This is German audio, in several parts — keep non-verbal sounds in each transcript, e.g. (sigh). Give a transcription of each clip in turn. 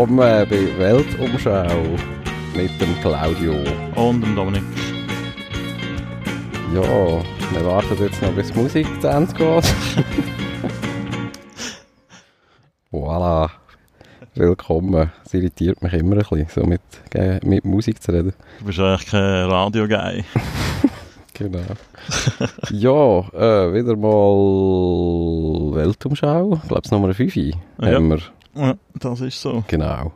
Willkommen bei Weltumschau mit dem Claudio. Und dem Dominik. Ja, wir warten jetzt noch, bis die Musik zu Ende geht. (laughs) voilà. Willkommen. Es irritiert mich immer ein bisschen, so mit, mit Musik zu reden. Du bist eigentlich kein Radio-Guy. (laughs) genau. ja, äh, wieder mal Weltumschau. Ich glaube, es Nummer 5 Ja. haben wir. Ja, das ist so. Genau.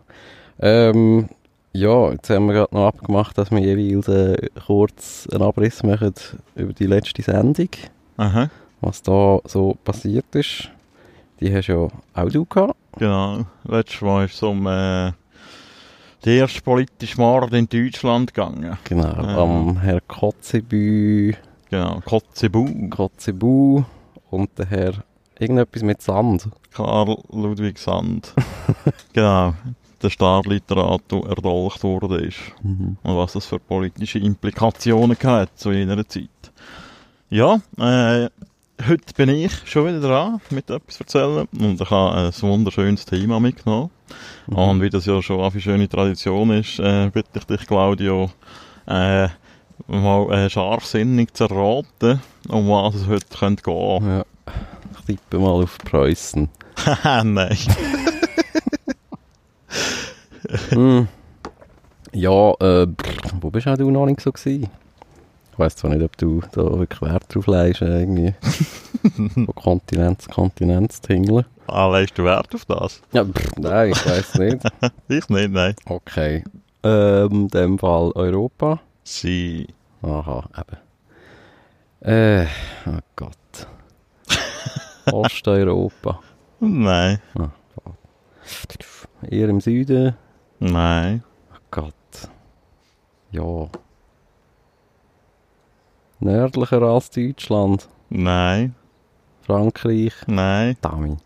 Ähm, ja, jetzt haben wir gerade noch abgemacht, dass wir jeweils äh, kurz einen Abriss machen über die letzte Sendung, Aha, was da so passiert ist. Die hast ja auch du gehabt. genau. Letztes Mal ist es um äh, die erste politische Mord in Deutschland gegangen. Genau, Ja. am Herr Kotzebü, Genau, Kotzebu. Kotzebu und der Herr irgendetwas mit Sand. Karl Ludwig Sand. (laughs) genau, der Starliterat, der erdolcht worden ist. Mhm. Und was das für politische Implikationen hat zu jener Zeit. Ja, äh, heute bin ich schon wieder dran, mit etwas zu erzählen. Und ich habe ein wunderschönes Thema mitgenommen. Mhm. Und wie das ja schon eine schöne Tradition ist, äh, bitte ich dich, Claudio, äh, mal äh, scharfsinnig zu erraten, um was es heute könnte gehen. Ja. Tippe mal auf Preußen. (laughs) Nein. Hm. Ja, äh, wo bist auch du noch nicht so gewesen? Ich weiss zwar nicht, ob du da wirklich Wert drauf legst, äh, irgendwie (laughs) von Kontinent zu Kontinent zu tingeln. Ah, legst du Wert auf das? Ja, pff, nein, ich weiss nicht. (laughs) Ich nicht, nein. Okay. Ähm, in dem Fall Europa. Sie. Aha, eben. Äh, oh Gott. Osteuropa. Nein. Eher im Süden. Nein. Oh Gott. Ja. Nördlicher als Deutschland. Nein. Frankreich. Nein. Dami.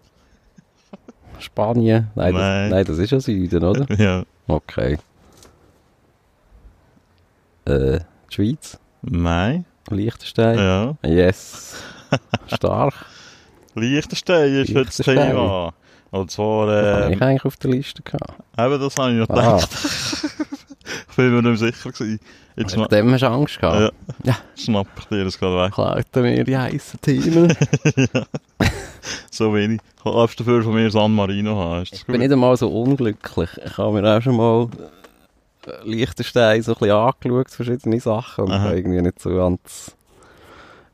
Spanien. Nein, Nein. Das, nein, das ist ja Süden, oder? (laughs) Ja. Okay. Äh, die Schweiz. Nein. Liechtenstein. Ja. Yes. Stark. Liechtenstein ist heute das. Thema. Und zwar, Das habe äh, ich eigentlich auf der Liste gehabt. eben das habe ich noch Ah, gedacht. Ich (laughs) bin mir nicht sicher gewesen. Jetzt ma- dem hast du Angst gehabt. ja. schnapp ich dir das gerade weg. Klaut er mir die heißen Themen. (laughs) So wenig. Kannst du dafür von mir San Marino haben? Das Ich bin nicht einmal so unglücklich. Ich habe mir auch schon mal äh, Liechtenstein so ein bisschen angeschaut, verschiedene Sachen. Und irgendwie nicht so ganz.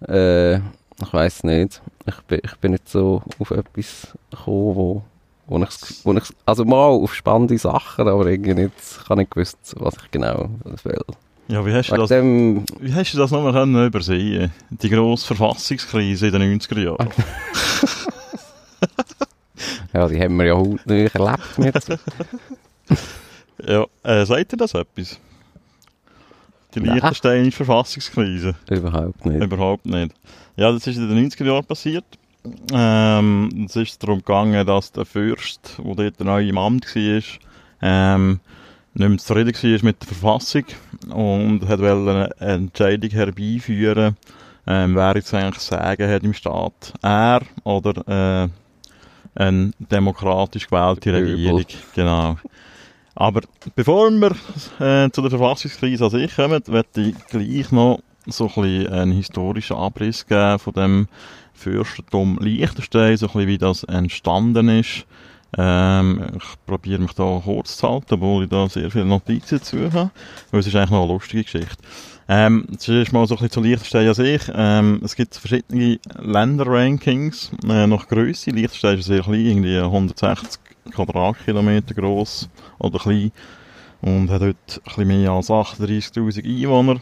Äh, ich weiß nicht. Ich bin, ich bin nicht so auf etwas gekommen, wo, wo ich, wo ich. Also mal auf spannende Sachen, aber irgendwie nicht. Ich habe nicht gewusst, was ich genau will. Ja, wie hast du das, dem. wie hast du das nochmal können übersehen? Die grosse Verfassungskrise in den 90er Jahren. (laughs) Ja, die haben wir ja hautnah erlebt. Mit. (laughs) ja, äh, sagt ihr das etwas? Die Nein. Liechtensteinische Verfassungskrise? Überhaupt nicht. Überhaupt nicht. Ja, das ist in den 90er Jahren passiert. Ähm, es ist darum gegangen, dass der Fürst, der dort neu im Amt war, ähm, nicht mehr zufrieden war mit der Verfassung und hat eine Entscheidung herbeiführen, ähm, wer jetzt eigentlich Sagen hat im Staat. Er oder äh, eine demokratisch gewählte. Regierung. Genau. Aber bevor wir äh, zu der Verfassungskrise an sich kommen, möchte ich gleich noch so ein bisschen einen historischen Abriss geben von dem Fürstentum Liechtenstein, so ein bisschen wie das entstanden ist. Ähm, ich probiere mich da kurz zu halten, obwohl ich da sehr viele Notizen dazu habe, weil es ist eigentlich noch eine lustige Geschichte. Ähm, zuerst mal so ein bisschen zu Liechtenstein an sich. Ähm, es gibt verschiedene Länderrankings äh, nach Größe. Liechtenstein ist sehr klein, irgendwie 160 Quadratkilometer groß oder klein und hat heute ein bisschen mehr als 38'000 Einwohner.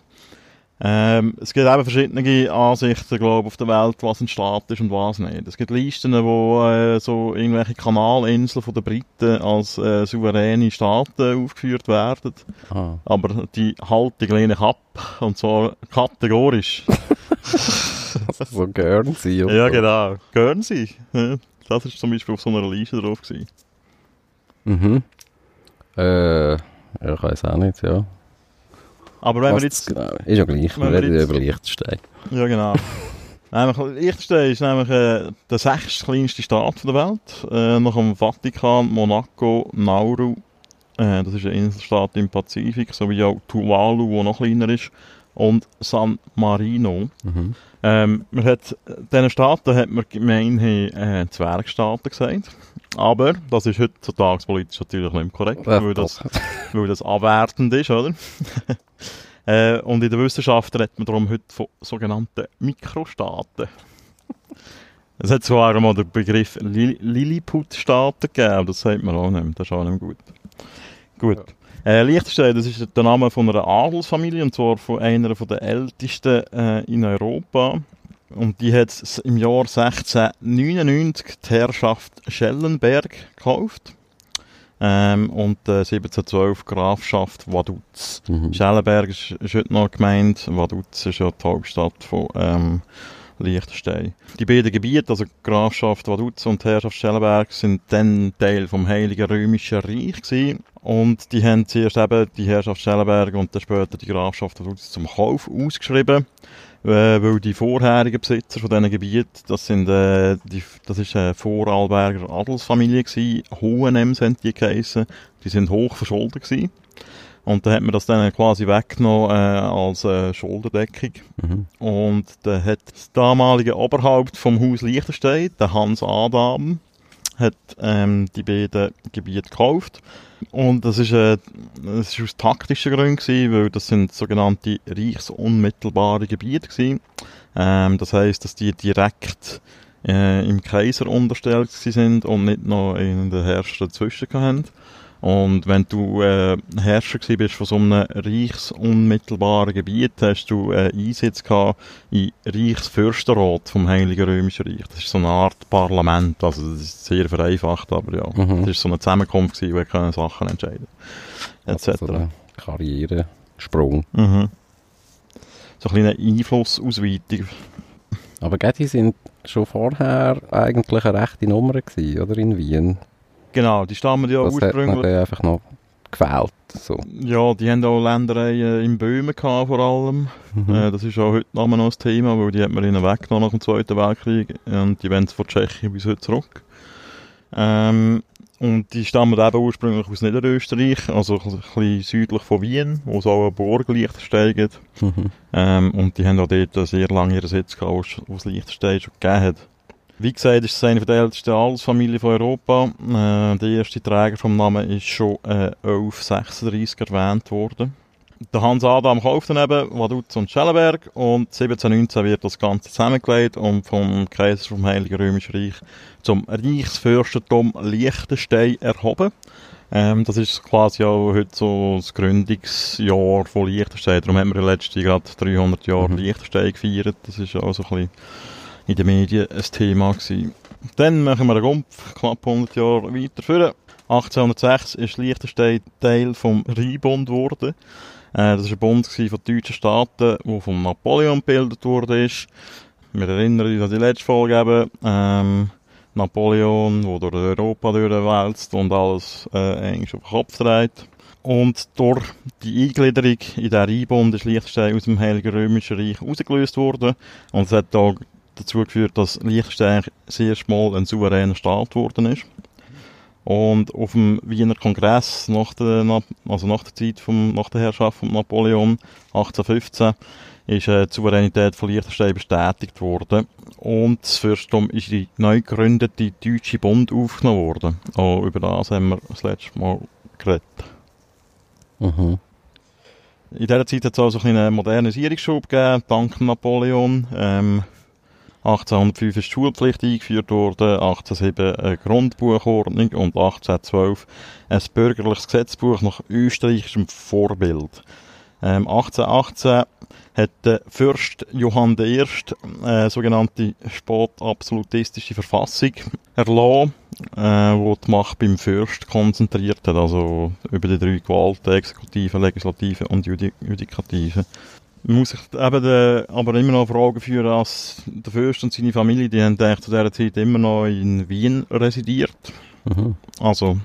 Ähm, es gibt eben verschiedene Ansichten, glaube ich, auf der Welt, was ein Staat ist und was nicht. Es gibt Listen, wo äh, so irgendwelche Kanalinseln von den Briten als äh, souveräne Staaten aufgeführt werden. Ah. Aber die Haltung lehne ich ab. Und zwar kategorisch. (laughs) So Guernsey ja, genau. Guernsey. Ja, Das ist zum Beispiel auf so einer Liste drauf gewesen. Mhm. Äh, ja, ich weiß auch nicht, ja. Aber wenn wir jetzt... genau, ist ja gleich, wir reden jetzt- über Liechtenstein. Ja, genau. (laughs) Nämlich, Liechtenstein ist nämlich äh, der sechstkleinste Staat der Welt. Äh, nach dem Vatikan, Monaco, Nauru, äh, das ist eine Inselstaat im Pazifik, sowie auch Tuvalu, wo noch kleiner ist, und San Marino. Mhm. Ähm, man hat, diesen Staaten hat man gemeinhin äh, Zwergstaaten gesagt. Aber das ist heutzutage politisch natürlich nicht korrekt, Ja, weil, das, (laughs) weil das abwertend ist, oder? (laughs) äh, und in der Wissenschaft redet man darum heute von sogenannten Mikrostaaten. Es hat zwar einmal den Begriff Li Lilliput-Staaten gegeben, aber das sagt man auch nicht. Das ist auch nicht gut. Gut. Äh, Liechtenstein, das ist der Name von einer Adelsfamilie, und zwar von einer von der ältesten äh, in Europa. Und die hat im Jahr 1699 die Herrschaft Schellenberg gekauft. Ähm, und äh, 1712 Grafschaft Vaduz. Mhm. Schellenberg ist, ist heute noch gemeint, Vaduz ist ja die Hauptstadt von ähm, Liechtenstein. Die beiden Gebiete, also Grafschaft Vaduz und Herrschaft Schellenberg, sind dann Teil vom Heiligen Römischen Reich gewesen. Und die haben zuerst eben die Herrschaft Schellenberg und dann später die Grafschaft Vaduz zum Kauf ausgeschrieben. Äh, weil die vorherigen Besitzer von diesen Gebieten, das sind, äh, die, das ist eine Vorarlberger Adelsfamilie gewesen, Hohenems haben die geheissen. Die sind hoch verschuldet gewesen. Und dann hat man das dann quasi weggenommen äh, als äh, Schuldendeckung. Mhm. Und dann hat das damalige Oberhaupt vom Haus Liechtenstein, der Hans Adam, hat ähm, die beiden Gebiete gekauft. Und das ist, äh, das ist aus taktischen Gründen gewesen, weil das sind sogenannte reichsunmittelbare Gebiete gewesen. Ähm, das heisst, dass die direkt äh, im Kaiser unterstellt sind und nicht noch in den Herrscher dazwischen hatten. Und wenn du äh, Herrscher gewesen bist von so einem reichsunmittelbaren Gebiet, hast du äh, Einsitz gehabt im Reichsfürstenrat vom Heiligen Römischen Reich. Das ist so eine Art Parlament, also das ist sehr vereinfacht, aber ja. Mhm. Das ist so eine Zusammenkunft gewesen, wo wir können Sachen entscheiden etc. Also so ein Karrieresprung. mhm. So ein kleiner Einflussausweitung. Aber die sind schon vorher eigentlich eine rechte Nummer gewesen, oder? In Wien. Genau, die stammen ja das hat ursprünglich... dann einfach noch gefällt. So. Ja, die haben auch Ländereien in Böhmen gehabt, vor allem. Mhm. Äh, das ist auch heute noch mal ein Thema, weil die hat man ihnen weggenommen nach dem Zweiten Weltkrieg und die wollen von Tschechien bis heute zurück. Ähm, und die stammen eben ursprünglich aus Niederösterreich, also ein bisschen südlich von Wien, wo es auch eine Burg Liechtenstein. Mhm. Ähm, und die haben auch dort sehr lange ihren Sitz gehabt, wo es- wo es Liechtenstein schon gegeben hat. Wie gesagt, ist es eine der ältesten Adelsfamilien von Europa. Äh, der erste Träger vom Namen ist schon äh, 1136 erwähnt worden. Der Hans Adam kauft dann eben Vaduz und Schellenberg und 1719 wird das Ganze zusammengelegt und vom Kaiser vom Heiligen Römischen Reich zum Reichsfürstentum Liechtenstein erhoben. Ähm, das ist quasi auch heute so das Gründungsjahr von Liechtenstein. Darum haben wir letztes Jahr gerade 300 Jahre Mhm. Liechtenstein gefeiert. Das ist auch so ein bisschen in den Medien ein Thema gewesen. Dann machen wir einen Rumpf, knapp 100 Jahre weiter vor. 1806 ist Liechtenstein Teil vom Rheinbund geworden. Äh, das war ein Bund von deutschen Staaten, der von Napoleon gebildet wurde. Wir erinnern uns an die letzte Folge eben. Ähm, Napoleon, der durch Europa durchwälzt und alles äh, auf den Kopf dreht. Und durch die Eingliederung in den Rheinbund ist Liechtenstein aus dem Heiligen Römischen Reich rausgelöst worden. Und es hat auch dazu geführt, dass Liechtenstein das erste Mal ein souveräner Staat geworden ist. Und auf dem Wiener Kongress, nach der, also nach der Zeit vom, nach der Herrschaft von Napoleon, 1815, ist äh, die Souveränität von Liechtenstein bestätigt worden. Und das Fürstum ist die neu gegründete Deutsche Bund aufgenommen worden. Auch über das haben wir das letzte Mal geredet. Mhm. In dieser Zeit hat es also einen Modernisierungsschub gegeben, dank Napoleon. Ähm, 1805 ist die Schulpflicht eingeführt worden, 1807 eine Grundbuchordnung und 1812 ein bürgerliches Gesetzbuch nach österreichischem Vorbild. Ähm, 1818 hat der Fürst Johann I. eine sogenannte spätabsolutistische Verfassung erlassen, äh, wo die Macht beim Fürst konzentriert hat, also über die drei Gewalten, Exekutive, Legislative und Judi Judikative. Man muss sich eben äh, aber immer noch vor Augen führen, dass der Fürst und seine Familie, die haben eigentlich zu dieser Zeit immer noch in Wien residiert. Mhm. Also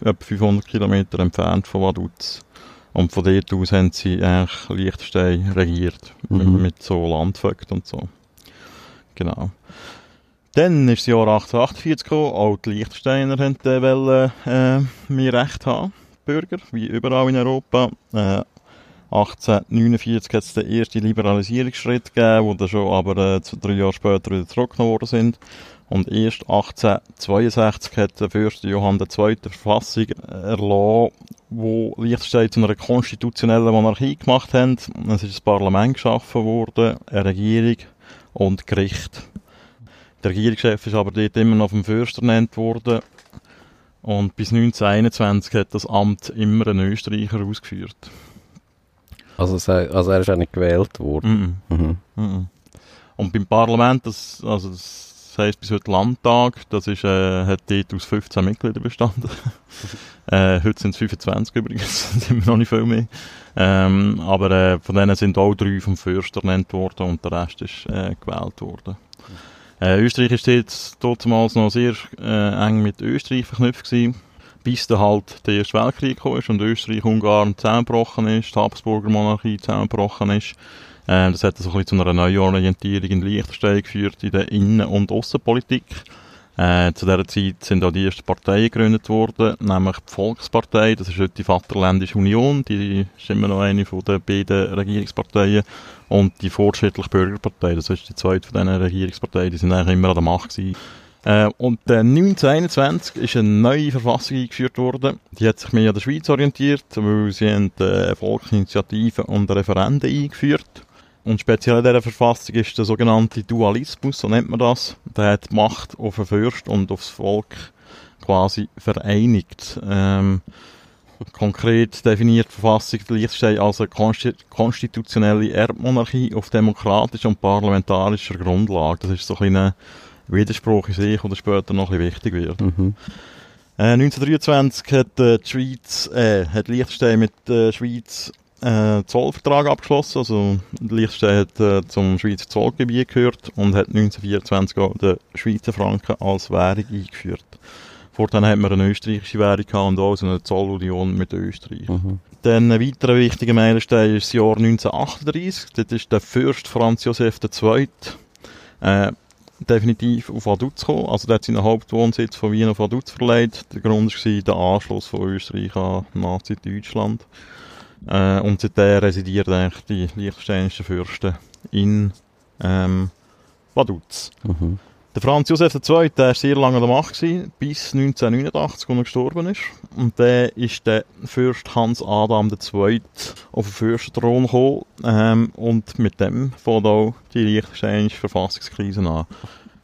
etwa 500 Kilometer entfernt von Vaduz. Und von dort aus haben sie eigentlich Liechtenstein regiert. Mit, Mhm. mit so Landvögten und so. Genau. Dann ist das Jahr 1848 gekommen, auch die Liechtensteiner wollten äh, mehr Recht haben, Bürger, wie überall in Europa. Äh, 1849 hat es den ersten Liberalisierungsschritt gegeben, der schon aber äh, drei Jahre später wieder zurückgenommen worden sind. Und erst 1862 hat der Fürst Johann II. die Verfassung erlassen, wo Liechtenstein zu einer konstitutionellen Monarchie gemacht haben. Es ist ein Parlament geschaffen worden, eine Regierung und Gericht. Der Regierungschef ist aber dort immer noch vom Fürst ernannt worden. Und bis 1921 hat das Amt immer ein Österreicher ausgeführt. Also, also er ist auch nicht gewählt worden? Mm -mm. Mhm. Und beim Parlament, das, also das heisst bis heute Landtag. Das ist, äh, hat dort aus 15 Mitgliedern bestanden. (laughs) äh, heute (laughs) sind es 25 übrigens, sind wir noch nicht viel mehr. Ähm, aber äh, von denen sind auch drei vom Fürst ernannt worden und der Rest ist äh, gewählt worden. Äh, Österreich ist jetzt damals noch sehr äh, eng mit Österreich verknüpft gewesen, bis dann halt der Erste Weltkrieg kam und Österreich-Ungarn zusammengebrochen ist, die Habsburger Monarchie zusammengebrochen ist. Ähm, das hat so ein zu einer Neuorientierung in Liechtenstein geführt in der Innen- und Außenpolitik. Äh, zu dieser Zeit sind auch die ersten Parteien gegründet worden, nämlich die Volkspartei, das ist heute die Vaterländische Union, die ist immer noch eine von den beiden Regierungsparteien, und die Fortschrittliche Bürgerpartei, das ist die zweite von diesen Regierungsparteien, die sind eigentlich immer an der Macht gewesen. Äh, und äh, 1921 ist eine neue Verfassung eingeführt worden. Die hat sich mehr an der Schweiz orientiert, weil sie haben, äh, Volksinitiativen und Referenden eingeführt und speziell in dieser Verfassung ist der sogenannte Dualismus, so nennt man das. Der hat die Macht auf den Fürst und aufs Volk quasi vereinigt. Ähm, konkret definiert die Verfassung die Liechtenstein als eine konstitutionelle Erbmonarchie auf demokratischer und parlamentarischer Grundlage. Das ist so ein, ein Widerspruch in sich, der später noch ein bisschen wichtig wird. Mhm. Äh, 1923 hat äh, die Schweiz, äh, hat Liechtenstein mit der äh, Schweiz äh, Zollvertrag abgeschlossen. Also Liechtenstein hat äh, zum Schweizer Zollgebiet gehört und hat 1924 auch den Schweizer Franken als Währung eingeführt. Fortan hat man eine österreichische Währung gehabt und auch so eine Zollunion mit Österreich. Mhm. Dann ein weiterer wichtiger Meilenstein ist das Jahr 1938. Dort ist der Fürst Franz Josef II. Äh, definitiv auf Vaduz gekommen. Also der hat seinen Hauptwohnsitz von Wien auf Vaduz verlegt. Der Grund war der Anschluss von Österreich an Nazi-Deutschland. Äh, und seitdem residieren eigentlich die liechtensteinischen Fürsten in ähm, Vaduz. Mhm. Der Franz Josef II. war sehr lange an der Macht, bis 1989, als er gestorben ist. Und der ist der Fürst Hans Adam II. auf den Fürstenthron gekommen. Ähm, und mit dem fängt auch die liechtensteinische Verfassungskrise an.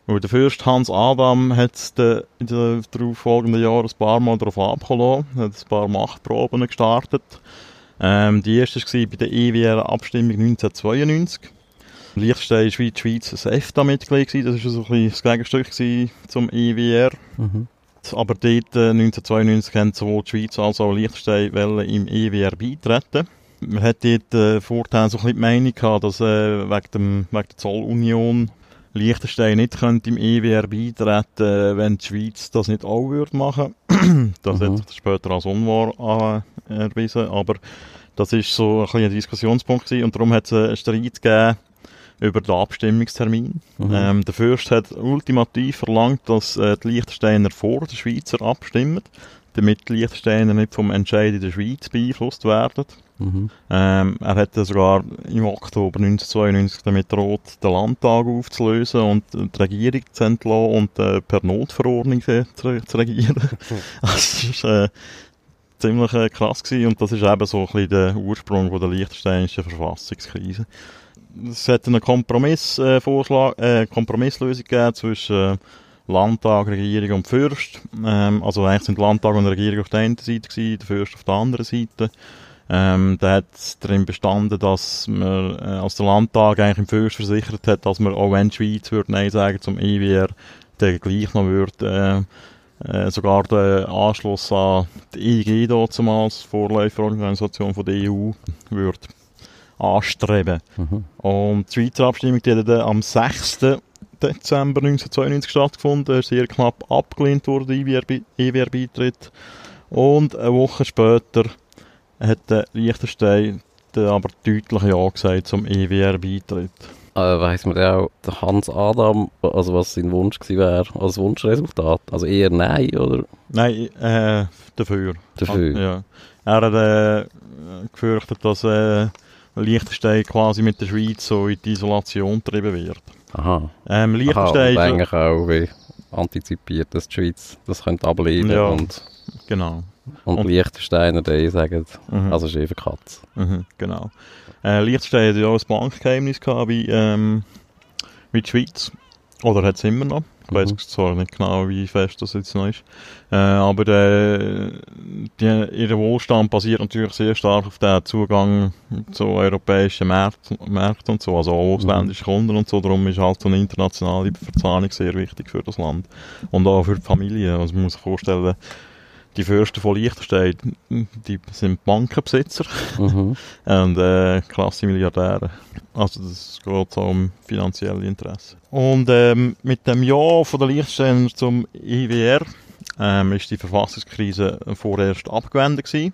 Weil der Fürst Hans Adam hat in den darauffolgenden Jahren ein paar Mal darauf abgelassen, hat ein paar Machtproben gestartet. Ähm, die erste war bei der EWR-Abstimmung 1992. Liechtenstein war wie die Schweiz ein EFTA-Mitglied. Das war so ein bisschen das Gegenstück zum EWR. Mhm. Aber dort, äh, 1992, haben sowohl die Schweiz als auch Liechtenstein im EWR beitreten. Man hat dort äh, vorher so ein bisschen die Meinung gehabt, dass äh, wegen, dem, wegen der Zollunion Liechtenstein nicht könnte im EWR beitreten, wenn die Schweiz das nicht auch würde machen. (clears throat) das mhm. hat sich später als unwahr erwiesen, aber das ist so ein, ein Diskussionspunkt gewesen und darum hat es einen Streit gegeben über den Abstimmungstermin. Mhm. Ähm, der Fürst hat ultimativ verlangt, dass äh, die Liechtensteiner vor den Schweizer abstimmen, damit die Liechtensteiner nicht vom Entscheid in der Schweiz beeinflusst werden. Mhm. Ähm, er hat sogar im Oktober 1992 damit droht, den Landtag aufzulösen und die Regierung zu entlassen und äh, per Notverordnung zu, zu regieren. (laughs) Das ist äh, ziemlich äh, krass gewesen und das ist eben so ein bisschen der Ursprung von der liechtensteinischen Verfassungskrise. Es hat einen Kompromissvorschlag, äh, äh, Kompromisslösung gegeben zwischen äh, Landtag, Regierung und Fürst. Ähm, also eigentlich sind Landtag und Regierung auf der einen Seite gewesen, der Fürst auf der anderen Seite. Ähm, da hat darin bestanden, dass man äh, als der Landtag eigentlich im Fürst versichert hat, dass man auch wenn die Schweiz würde Nein sagen zum EWR, der gleich noch würde, äh, äh, sogar den Anschluss an die EG damals, Vorläuferorganisation von der EU, würde anstreben. Mhm. Und die Schweizer Abstimmung die hat am 6. Dezember 1992 stattgefunden, ist sehr knapp abgelehnt worden, EWR-Beitritt. Und eine Woche später hat der Liechtenstein aber deutlich Ja gesagt zum EWR-Beitritt. äh, weiss man denn auch, der Hans Adam, also was sein Wunsch gewesen wäre, als Wunschresultat? Also eher Nein, oder? Nein, äh, dafür. Dafür? Ja. Er hat äh, gefürchtet, dass äh, Liechtenstein quasi mit der Schweiz so in die Isolation getrieben wird. Aha. Ähm, Aha, Liechtenstein... und eigentlich auch wie antizipiert, dass die Schweiz das könnte ablehnen Ja. und, genau. und, Und- Liechtensteiner die sagen, Mhm. also ist eben Katz. Mhm, genau. Äh, Liechtenstein hat ja auch ein Bankgeheimnis gehabt wie, ähm, wie die Schweiz. Oder hat es immer noch. Ich weiß Mhm. zwar nicht genau, wie fest das jetzt noch ist. Äh, aber äh, die, ihr Wohlstand basiert natürlich sehr stark auf den Zugang zu europäischen Märkten, Märkten und so, also auch ausländische Kunden und so. Darum ist halt so eine internationale Verzahnung sehr wichtig für das Land. Und auch für die Familie. Also man muss sich vorstellen, die Fürsten von Liechtenstein, die sind Bankenbesitzer Mhm. (laughs) und äh, klasse Milliardäre. Also das geht so um finanzielle Interessen. Und ähm, mit dem Ja von der Liechtensteiner zum IWR ähm, ist die Verfassungskrise vorerst abgewendet gewesen.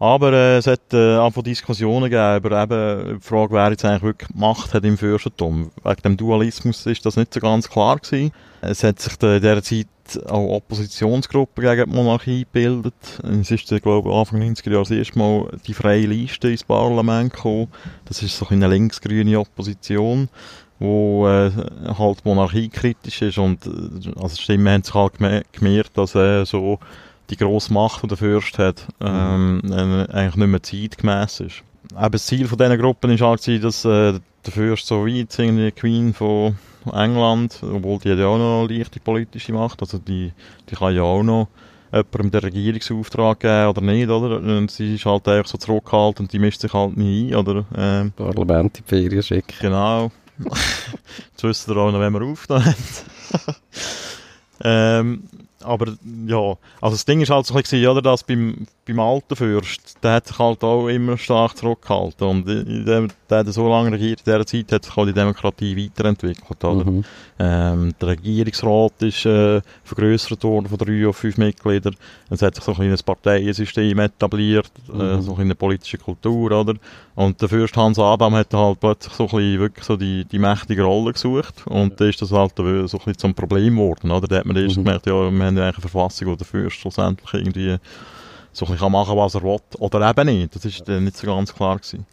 Aber äh, es hat äh, einfach Diskussionen gegeben über eben die Frage, wer jetzt eigentlich wirklich Macht hat im Fürstentum. Wegen dem Dualismus ist das nicht so ganz klar gewesen. Es hat sich in dieser Zeit auch Oppositionsgruppen gegen die Monarchie gebildet. Es ist, äh, glaube ich, Anfang 90er Jahre das erste Mal die freie Liste ins Parlament gekommen. Das ist so eine linksgrüne Opposition, wo äh, halt monarchiekritisch ist und äh, also die Stimmen haben sich halt geme- gemerkt, dass äh, so die grosse Macht, die der Fürst hat, ähm, äh, eigentlich nicht mehr zeitgemäss ist. Eben das Ziel von diesen Gruppen war halt, dass äh, der Fürst so jetzt irgendwie die Queen von England, obwohl die hat ja auch noch leichte politische Macht, also die, die kann ja auch noch jemandem den Regierungsauftrag geben oder nicht, oder? Und sie ist halt einfach so zurückgehalten und die mischt sich halt nie ein, oder? Ähm, Parlament in die Ferien schicken. Genau. (laughs) Jetzt wissen wir auch noch, wenn wir aufnehmen. (laughs) ähm, aber ja, also das Ding ist halt so ein bisschen, oder, dass beim, beim alten Fürst, der hat sich halt auch immer stark zurückgehalten und in dem, der hat so lange regiert, in dieser Zeit hat sich auch die Demokratie weiterentwickelt, oder? Mhm. Ähm, der Regierungsrat ist äh, vergrößert worden von drei auf fünf Mitgliedern. Es hat sich so ein kleines Parteiensystem etabliert, äh, Mhm. so eine politische Kultur, oder? Und der Fürst Hans Adam hat halt plötzlich so ein bisschen wirklich so die, die mächtige Rolle gesucht. Und da ist das halt äh, so ein bisschen zum Problem geworden, oder? Da hat man erst Mhm. gemerkt, ja, haben eine Verfassung, der Fürst schlussendlich irgendwie so ein bisschen kann machen, was er will. Oder eben nicht. Das ist dann nicht so ganz klar gewesen.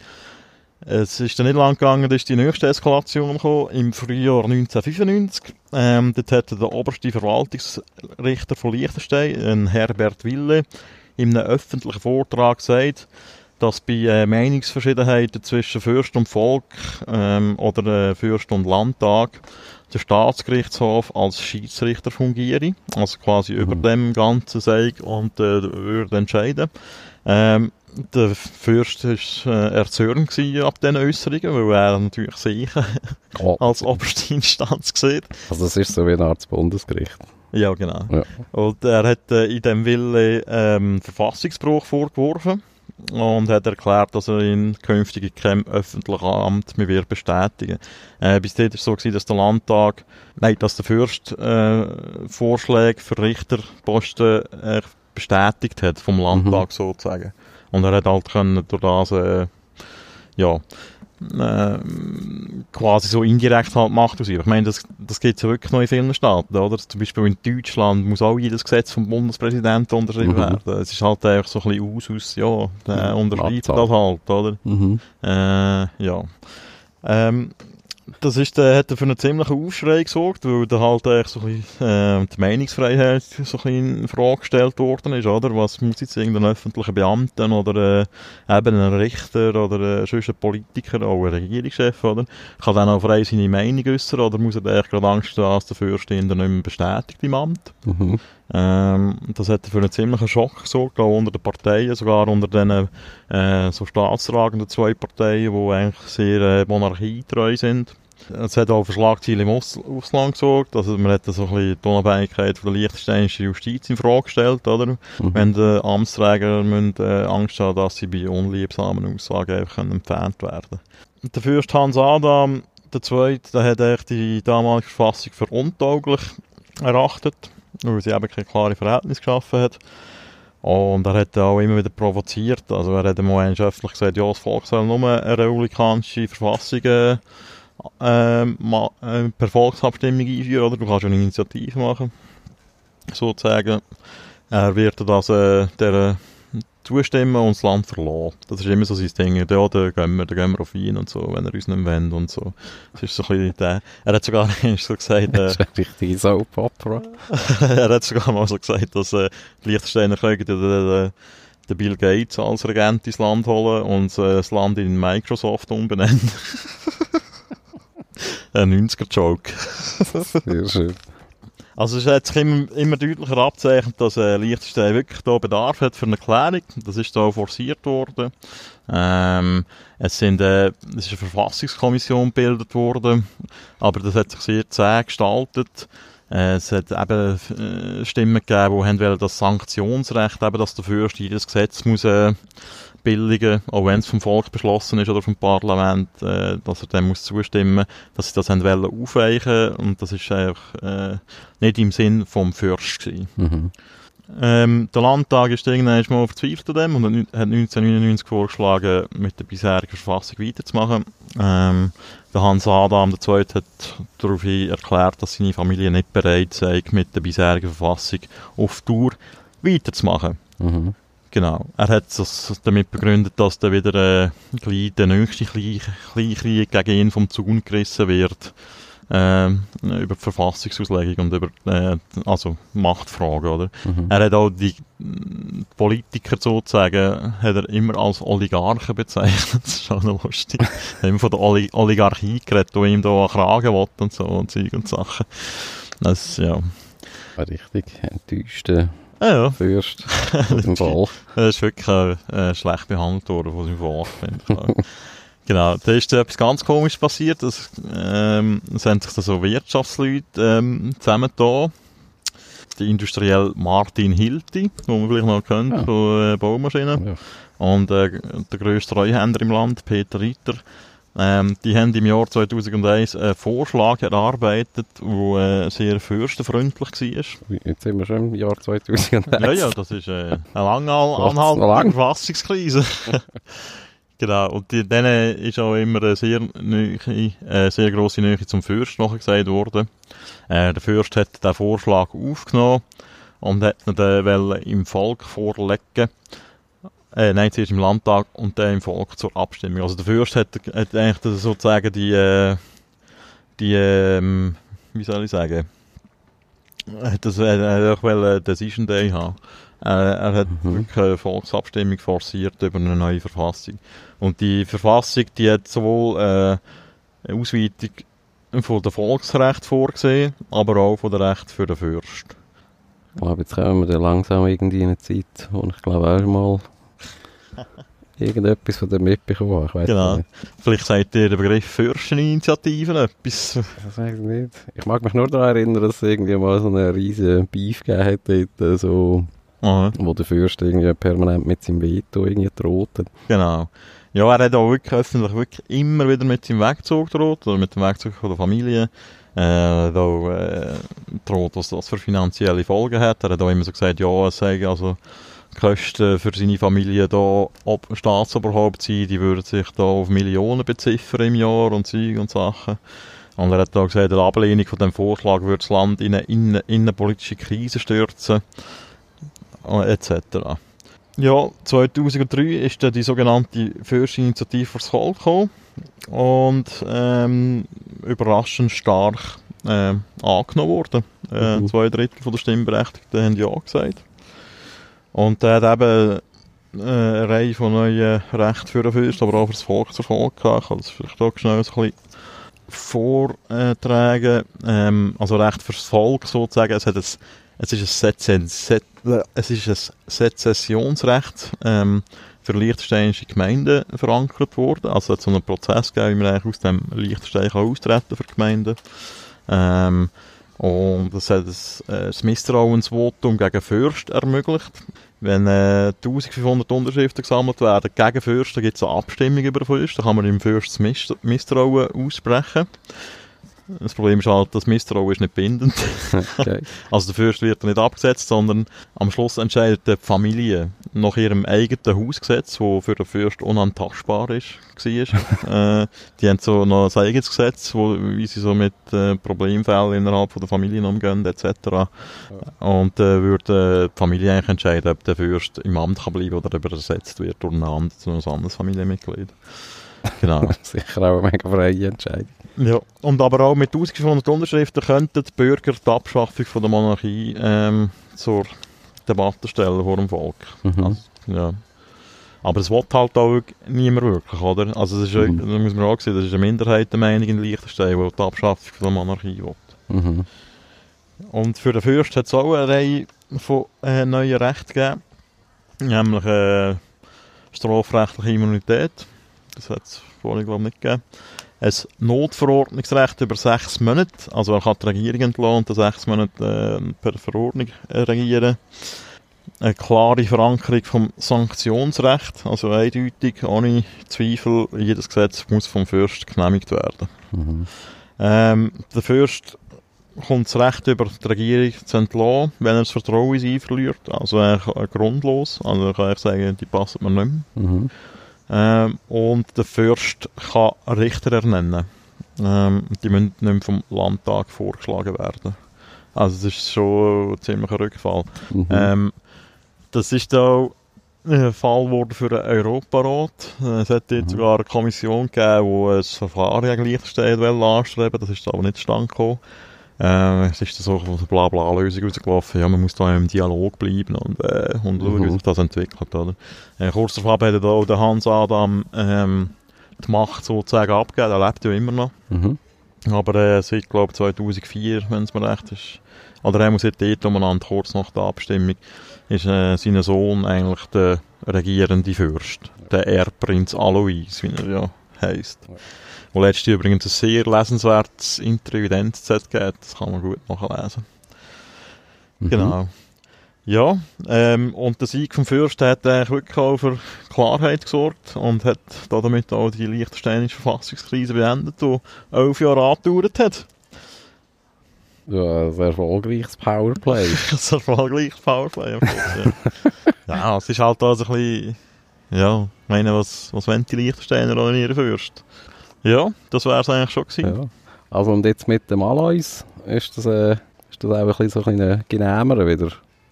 Es ist dann nicht lang gegangen, da ist die nächste Eskalation gekommen, im Frühjahr 1995. Ähm, dort hat der oberste Verwaltungsrichter von Liechtenstein, ein Herbert Wille, in einem öffentlichen Vortrag gesagt, dass bei äh, Meinungsverschiedenheiten zwischen Fürst und Volk ähm, oder äh, Fürst und Landtag der Staatsgerichtshof als Schiedsrichter fungiere, also quasi Mhm. über dem Ganzen sei und äh, würde entscheiden. Ähm, der Fürst war äh, erzürnt ab diesen Äußerungen, weil er natürlich sich (laughs) Oh, als oberste Instanz sieht. also das ist so wie eine Art Bundesgericht. Ja, genau. Ja. Und er hat äh, in dem Wille ähm, Verfassungsbruch vorgeworfen und hat erklärt, dass er ihn künftig in keinem öffentlichen Amt mehr wird bestätigen. Äh, bis dahin war es so, gewesen, dass der Landtag, nein, dass der Fürst äh, Vorschläge für Richterposten äh, bestätigt hat vom Landtag sozusagen. Und er hat halt können durch das, äh, ja, äh, quasi so indirekt halt Macht ausüben. Ich meine, das, das gibt es ja wirklich noch in vielen Staaten, oder? Zum Beispiel in Deutschland muss auch jedes Gesetz vom Bundespräsidenten unterschrieben Mhm. werden. Es ist halt einfach so ein bisschen aus, aus ja, der Mhm. unterschreibt das halt, oder? Mhm. Äh, ja. Ähm, (laughs) das ist, äh, hat für einen ziemlichen Aufschrei gesorgt, weil da halt eigentlich so ein bisschen, äh, die Meinungsfreiheit so ein in Frage gestellt worden ist, oder? Was muss jetzt irgendein öffentlicher Beamter oder äh, eben ein Richter oder äh, sonst ein Politiker, auch ein Regierungschef, oder? Kann dann auch frei seine Meinung äußern oder muss er eigentlich gerade Angst haben, dass der Fürst ihn dann nicht mehr bestätigt im Amt? Mhm. Ähm, das hat für einen ziemlichen Schock gesorgt, auch unter den Parteien, sogar unter den äh, so staatstragenden zwei Parteien, die eigentlich sehr äh, monarchietreu sind. Es hat auch für Schlagzeilen im Aus Ausland gesorgt, also man hat so ein bisschen die Unabhängigkeit von der liechtensteinischen Justiz in Frage gestellt, oder? Mhm. Wenn die Amtsträger müssen, äh, Angst haben, dass sie bei unliebsamen Aussagen einfach können entfernt werden Der Fürst Hans Adam, der Zweite, der hat die damalige Verfassung für untauglich erachtet, weil sie eben keine klare Verhältnis geschaffen hat. Und er hat auch immer wieder provoziert. Also er hat einmal öffentlich gesagt, ja, das Volk soll nur eine republikanische Verfassung äh, ähm, äh, per Volksabstimmung einführen, oder? Du kannst eine Initiative machen, sozusagen. Er wird das äh, der zustimmen und das Land verlassen. Das ist immer so sein Ding. Ja, da gehen wir, da gehen wir auf ihn und so, wenn er uns nicht wollen und so. Das ist so ein bisschen der. Er hat sogar (laughs) so gesagt, äh, Das ist eine richtige Soap Opera. (laughs) er hat sogar mal so gesagt, dass äh, die Liechtensteiner können den, den, den Bill Gates als Regent ins Land holen und äh, das Land in Microsoft umbenennen. (laughs) Ein 90er-Joke. Sehr schön. Also es hat sich immer, immer deutlicher abzeichnet, dass äh, Liechtenstein wirklich da Bedarf hat für eine Klärung. Das ist da forciert worden. Ähm, es, sind, äh, es ist eine Verfassungskommission gebildet worden, aber das hat sich sehr zäh gestaltet. Äh, es hat eben äh, Stimmen gegeben, die haben das Sanktionsrecht, eben, dass der Fürst jedes Gesetz muss äh, billigen, auch wenn es vom Volk beschlossen ist oder vom Parlament, äh, dass er dem muss zustimmen, dass sie das wollen aufweichen und das ist einfach äh, nicht im Sinn vom Fürst gewesen. Mhm. Ähm, der Landtag ist irgendwann mal verzweifelt an dem und hat 1999 vorgeschlagen, mit der bisherigen Verfassung weiterzumachen. Ähm, der Hans Adam II. hat daraufhin erklärt, dass seine Familie nicht bereit sei, mit der bisherigen Verfassung auf Tour weiterzumachen. Mhm. Genau. Er hat das damit begründet, dass dann wieder äh, der nächste Klein- Kleinkrieg gegen ihn vom Zaun gerissen wird. Ähm, über die Verfassungsauslegung und über äh, also Machtfragen, oder? Mhm. Er hat auch die Politiker sozusagen hat er immer als Oligarchen bezeichnet. (laughs) Das ist auch noch lustig. er hat immer von der Oli Oligarchie geredet, die ihm da Kragen will und so und Zeug und Sachen. Das, ja. Ein richtig enttäuschter Ah, ja. (laughs) Dem Fall. Er ist wirklich äh, schlecht behandelt worden von seinem Volk, finde ich. (laughs) genau, da ist etwas ganz komisches passiert. Es, ähm, es haben sich da so Wirtschaftsleute ähm, zusammengetan. Der Industriell Martin Hilti, den man vielleicht noch kennt, Ja. von äh, Baumaschinen. Ja. Und äh, der grösste Treuhänder im Land, Peter Ritter, ähm, die haben im Jahr 2001 einen Vorschlag erarbeitet, der äh, sehr fürstenfreundlich war. Jetzt sind wir schon im Jahr 2001. Ja, ja, das ist äh, eine lange an- Was, noch lang? anhaltende Verfassungskrise. (laughs) genau, und die, denen ist auch immer eine sehr, nahe, äh, sehr grosse Nähe zum Fürst noch gesagt worden. Äh, der Fürst hat den Vorschlag aufgenommen und hat ihn dann wollen im Volk vorlegen. Äh, nein, zuerst im Landtag und dann im Volk zur Abstimmung. Also der Fürst hat, hat eigentlich sozusagen die, äh, die, ähm, wie soll ich sagen, das, er hat auch einen Decision Day haben. Er, er hat Mhm. wirklich eine Volksabstimmung forciert über eine neue Verfassung. Und die Verfassung, die hat sowohl äh, eine Ausweitung von der Volksrecht vorgesehen, aber auch von der Recht für den Fürst. Aber jetzt kommen wir dann langsam irgendwie in eine Zeit, wo ich glaube auch mal (laughs) irgendetwas von dem mitbekommen. Ich weiß Genau. nicht. Vielleicht sagt dir der Begriff Fürsteninitiativen etwas. Das weiß ich nicht. Ich mag mich nur daran erinnern, dass es irgendwie mal so einen riesen Beef gegeben hat, äh, so, Aha, wo der Fürst irgendwie permanent mit seinem Veto irgendwie droht. genau. Ja, er hat auch wirklich öffentlich wirklich immer wieder mit seinem Wegzug droht, oder mit dem Wegzug von der Familie. Äh, auch äh, droht, was das für finanzielle Folgen hat. Er hat auch immer so gesagt, ja, es sei also Kosten für seine Familie da ob Staatsoberhaupt sein, die würden sich da auf Millionen beziffern im Jahr und Zeug und Sachen. Und er hat auch gesagt, eine Ablehnung von dem Vorschlag würde das Land in eine innen, innenpolitische Krise stürzen, äh, etc. Ja, 2003 ist dann die sogenannte Fürstinitiative fürs Volk gekommen und ähm, überraschend stark ähm, angenommen worden. Äh, Mhm. Zwei Drittel von der Stimmberechtigten haben Ja gesagt. Und der hat eben äh, eine Reihe von neuen Rechten für den Fürst, aber auch für das Volk zur Folge gehabt. Ich kann das vielleicht auch schnell so ein bisschen vortragen. Ähm, also Recht fürs Volk sozusagen. Es, hat ein, es ist ein, Set, es ist ein Sezessionsrecht ähm, für liechtensteinische Gemeinden verankert worden. Also es hat so einen Prozess gegeben, wie man eigentlich aus dem Liechtenstein kann austreten für die Gemeinden. Ähm, und es hat ein, äh, das Misstrauensvotum gegen Fürst ermöglicht. Wenn äh, 1500 Unterschriften gesammelt werden gegen Fürst, dann gibt es eine Abstimmung über den Fürst. Da kann man dem Fürst das Mis- Misstrauen aussprechen. Das Problem ist halt, das Misstrauen ist nicht bindend. (laughs) Okay. (laughs) Also der Fürst wird nicht abgesetzt, sondern am Schluss entscheidet die Familie nach ihrem eigenen Hausgesetz, wo für den Fürst unantastbar ist, war. (laughs) äh, die haben so noch ein eigenes Gesetz, wo, wie sie so mit äh, Problemfällen innerhalb von der Familien umgehen, etc. Und äh, würde äh, die Familie eigentlich entscheiden, ob der Fürst im Amt kann bleiben oder ob er ersetzt wird durch ein anderes Familienmitglied. (laughs) Genau. Sicher auch eine mega freie Entscheidung. Ja, und aber auch mit 1500 Unterschriften könnten die Bürger die Abschaffung von der Monarchie ähm, zur Debatte stellen vor dem Volk. Mhm. Also, ja. Aber es will halt auch niemand wirklich, oder? Also das ist, Mhm. da muss man auch sehen, das ist eine Minderheitenmeinung in Liechtenstein, die die Abschaffung von der Monarchie will. Mhm. Und für den Fürst hat es auch eine Reihe von äh, neuen Rechten gegeben. Nämlich äh, strafrechtliche Immunität. Das hat es vorher, glaube ich, nicht gegeben. Ein Notverordnungsrecht über sechs Monate. Also er kann die Regierung entlassen und sechs Monate äh, per Verordnung äh, regieren. Eine klare Verankerung vom Sanktionsrecht. Also eindeutig, ohne Zweifel, jedes Gesetz muss vom Fürst genehmigt werden. Mhm. Ähm, der Fürst kommt das Recht über die Regierung zu entlassen, wenn er das Vertrauen in sie verliert. Also äh, grundlos. Also kann ich sagen, die passen mir nicht mehr. Mhm. Ähm, und der Fürst kann Richter ernennen. Ähm, die müssen nicht vom Landtag vorgeschlagen werden. Also das ist schon ein ziemlicher Rückfall. Mhm. Ähm, das ist da ein Fall geworden für den Europarat. Es hat jetzt Mhm. sogar eine Kommission gegeben, die ein Verfahren will anstreben Das ist aber nicht zustande gekommen. Äh, es ist so eine Blabla-Lösung rausgelaufen. Ja, man muss da im Dialog bleiben und, äh, und schauen, wie Mhm. sich das entwickelt. Oder? Äh, kurz darauf hat dann auch der Hans Adam ähm, die Macht sozusagen abgegeben. Er lebt ja immer noch. Mhm. Aber äh, seit, glaube 2004, wenn es mir recht ist, oder er muss jetzt dort umeinander, kurz nach der Abstimmung, ist äh, sein Sohn eigentlich der regierende Fürst. Der Erbprinz Alois, wie er ja heisst. Ja. Wo letztes Jahr übrigens ein sehr lesenswertes Interview in der NZZ gegeben Das kann man gut nachlesen. Mhm. Genau. Ja, ähm, und der Sieg vom Fürst hat eigentlich wirklich auch für Klarheit gesorgt und hat damit auch die liechtensteinische Verfassungskrise beendet, die elf Jahre angedauert hat. Ja, ein erfolgreiches Powerplay. (laughs) War gleich Powerplay ja. (laughs) ja, es ist halt also ein bisschen, ja, ich meine, was, was wollen die Liechtensteiner an ihren Fürst? Ja, das wäre es eigentlich schon gewesen. ja. Also und jetzt mit dem Alois ist das, äh, ist das auch ein bisschen so ein bisschen genehmer wieder.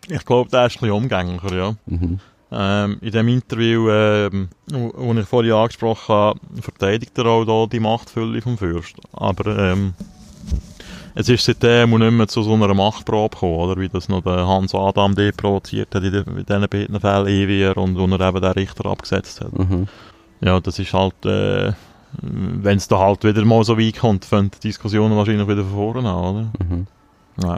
Ich glaube, der ist ein bisschen umgänglicher, ja. Mhm. Ähm, in dem Interview, ähm, wo ich vorhin angesprochen habe, verteidigt er auch da die Machtfülle vom Fürst. Aber ähm, es ist seitdem auch nicht mehr zu so einer Machtprobe gekommen, oder? Wie das noch der Hans Adam D provoziert hat in, de, in diesen beiden Fällen ewig und wo er eben den Richter abgesetzt hat. Mhm. Ja, das ist halt, äh, wenn es da halt wieder mal so weit kommt, fangen die Diskussionen wahrscheinlich wieder von vorne an, oder? Mhm. Ja.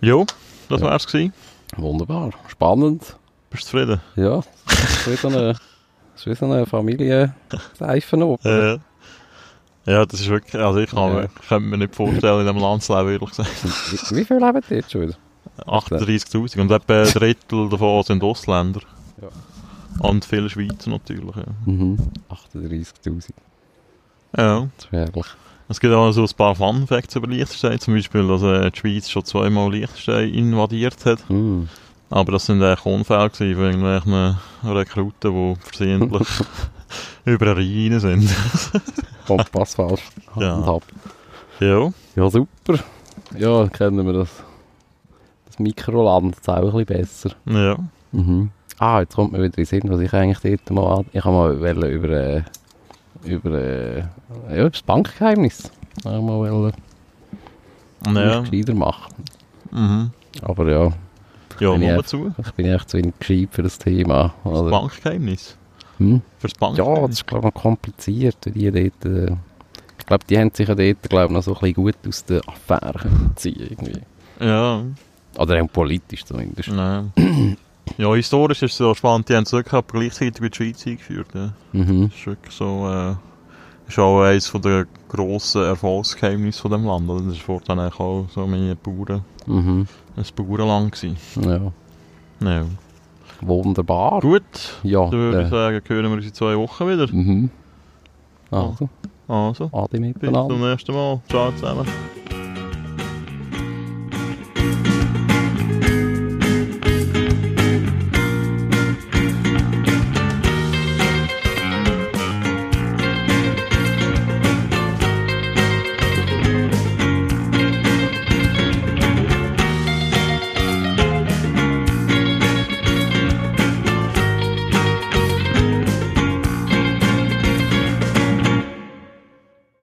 Jo, das Ja. wär's gewesen. Wunderbar. Spannend. Bist du zufrieden? Ja. Das ist wie so eine, das ist wie so eine Familie-Seifenoper. Äh, ja, das ist wirklich, also ich kann, Ja. könnte mir nicht vorstellen, in einem Land zu leben, ehrlich gesagt. Wie, wie viel leben jetzt schon wieder? 38'000 und etwa ein Drittel davon sind Ausländer. Ja. Und viele Schweizer natürlich, ja. Mhm. 38'000. ja. Das ist herrlich. Es gibt auch so ein paar Fun Facts über Liechtenstein, zum Beispiel, dass äh, die Schweiz schon zweimal Liechtenstein invadiert hat. Mhm. Aber das sind eigentlich Unfälle von irgendwelchen Rekruten, die versehentlich (laughs) über Rhein sind. (laughs) Kompass falsch Ja. ja. Ja, super. Ja, kennen wir das, das Mikroland jetzt auch ein bisschen besser. Ja. Mhm. Ah, jetzt kommt mir wieder in den Sinn, was ich eigentlich dort mal an... Ich habe mal wollen über, äh, über, äh, ja, über das Bankgeheimnis ich mal wollen, Ja. gescheiter machen. Mhm. Aber ja, Ja, Bin ich zu. ich bin echt zu wenig gescheit für das Thema. Das Oder? Bankgeheimnis. Hm? Für das Ja, Bankgeheimnis. das ist glaube ich noch kompliziert, die dort... Äh, ich glaube, die haben sich ja dort, glaube ich, noch so ein bisschen gut aus der Affäre ziehen irgendwie. Ja, Oder auch politisch zumindest. nein. (clears throat) ja, historisch ist es so spannend, die haben es wirklich aber gleichzeitig mit der Schweiz eingeführt. Ja. Mhm. Das ist wirklich so, äh, ist auch eines der grossen Erfolgsgeheimnisse von dem Land. oder? Das war eigentlich auch so mehr Bauern, Mhm. ein Bauernland gewesen. Ja. Ja. Wunderbar. Gut, Ja, dann würde ich äh, sagen, hören wir uns in zwei Wochen wieder. mhm. Also, Also, Adi bis miteinander. zum nächsten Mal. Ciao zusammen.